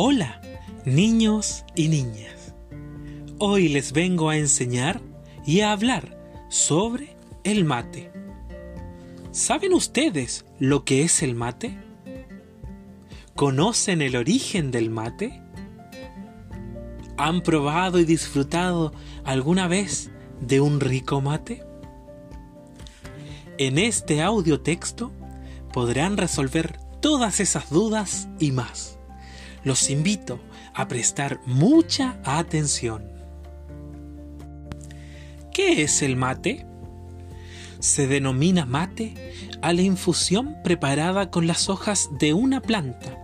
Hola, niños y niñas. Hoy les vengo a enseñar y a hablar sobre el mate. ¿Saben ustedes lo que es el mate? ¿Conocen el origen del mate? ¿Han probado y disfrutado alguna vez de un rico mate? En este audio texto podrán resolver todas esas dudas y más. Los invito a prestar mucha atención. ¿Qué es el mate? Se denomina mate a la infusión preparada con las hojas de una planta,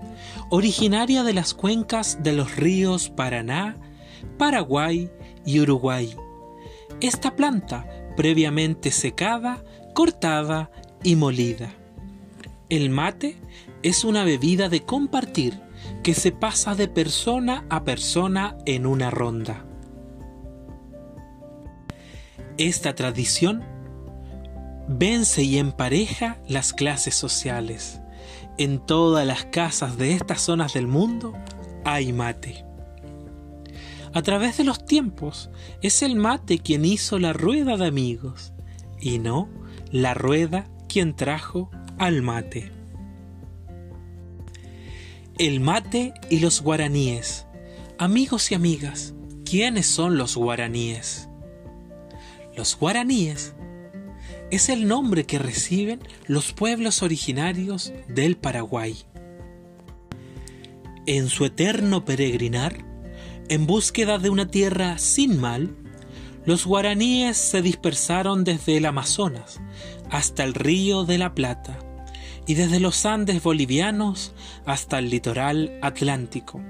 originaria de las cuencas de los ríos Paraná, Paraguay y Uruguay. Esta planta, previamente secada, cortada y molida. El mate es una bebida de compartir que se pasa de persona a persona en una ronda. Esta tradición vence y empareja las clases sociales. En todas las casas de estas zonas del mundo hay mate. A través de los tiempos es el mate quien hizo la rueda de amigos y no la rueda quien trajo al mate. El mate y los guaraníes. Amigos y amigas, ¿quiénes son los guaraníes? Los guaraníes es el nombre que reciben los pueblos originarios del Paraguay. En su eterno peregrinar, en búsqueda de una tierra sin mal, los guaraníes se dispersaron desde el Amazonas hasta el río de la Plata y desde los Andes bolivianos hasta el litoral atlántico.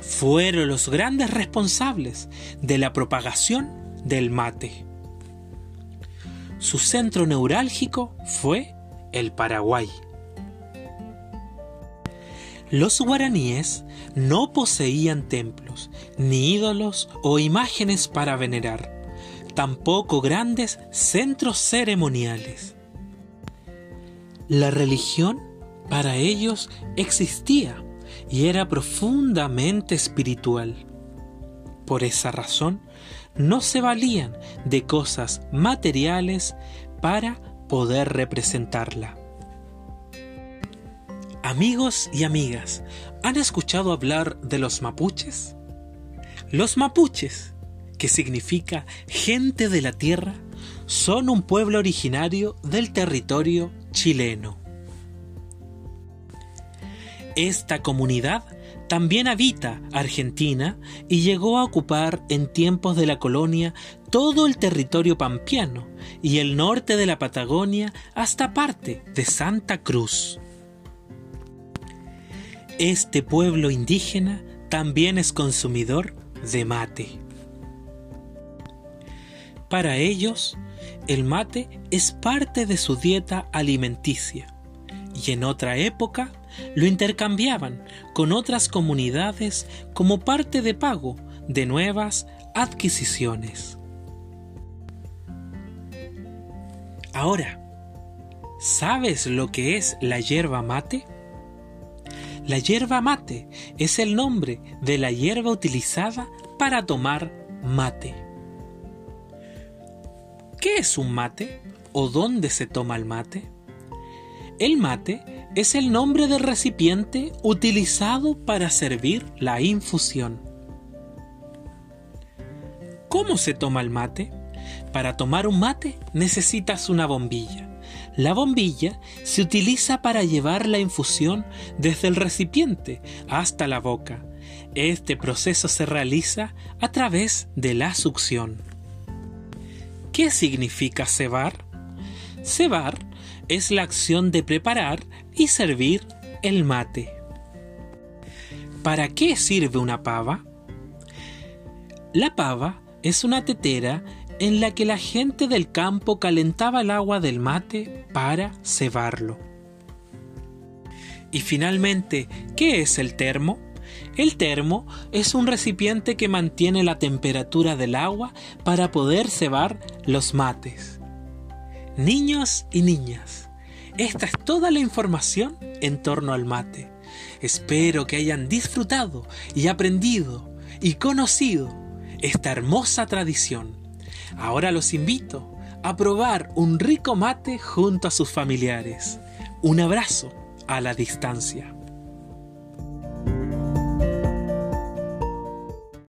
Fueron los grandes responsables de la propagación del mate. Su centro neurálgico fue el Paraguay. Los guaraníes no poseían templos, ni ídolos o imágenes para venerar, tampoco grandes centros ceremoniales. La religión para ellos existía y era profundamente espiritual. Por esa razón, no se valían de cosas materiales para poder representarla. Amigos y amigas, ¿han escuchado hablar de los mapuches? Los mapuches, que significa gente de la tierra, son un pueblo originario del territorio chileno. Esta comunidad también habita Argentina y llegó a ocupar en tiempos de la colonia todo el territorio pampeano y el norte de la Patagonia hasta parte de Santa Cruz. Este pueblo indígena también es consumidor de mate. Para ellos, el mate es parte de su dieta alimenticia y en otra época lo intercambiaban con otras comunidades como parte de pago de nuevas adquisiciones. Ahora, ¿sabes lo que es la hierba mate? La hierba mate es el nombre de la hierba utilizada para tomar mate. ¿Qué es un mate o dónde se toma el mate? El mate es el nombre del recipiente utilizado para servir la infusión. ¿Cómo se toma el mate? Para tomar un mate necesitas una bombilla. La bombilla se utiliza para llevar la infusión desde el recipiente hasta la boca. Este proceso se realiza a través de la succión. ¿Qué significa cebar? Cebar es la acción de preparar y servir el mate. ¿Para qué sirve una pava? La pava es una tetera en la que la gente del campo calentaba el agua del mate para cebarlo. Y finalmente, ¿qué es el termo? El termo es un recipiente que mantiene la temperatura del agua para poder cebar los mates. Niños y niñas, esta es toda la información en torno al mate. Espero que hayan disfrutado y aprendido y conocido esta hermosa tradición. Ahora los invito a probar un rico mate junto a sus familiares. Un abrazo a la distancia.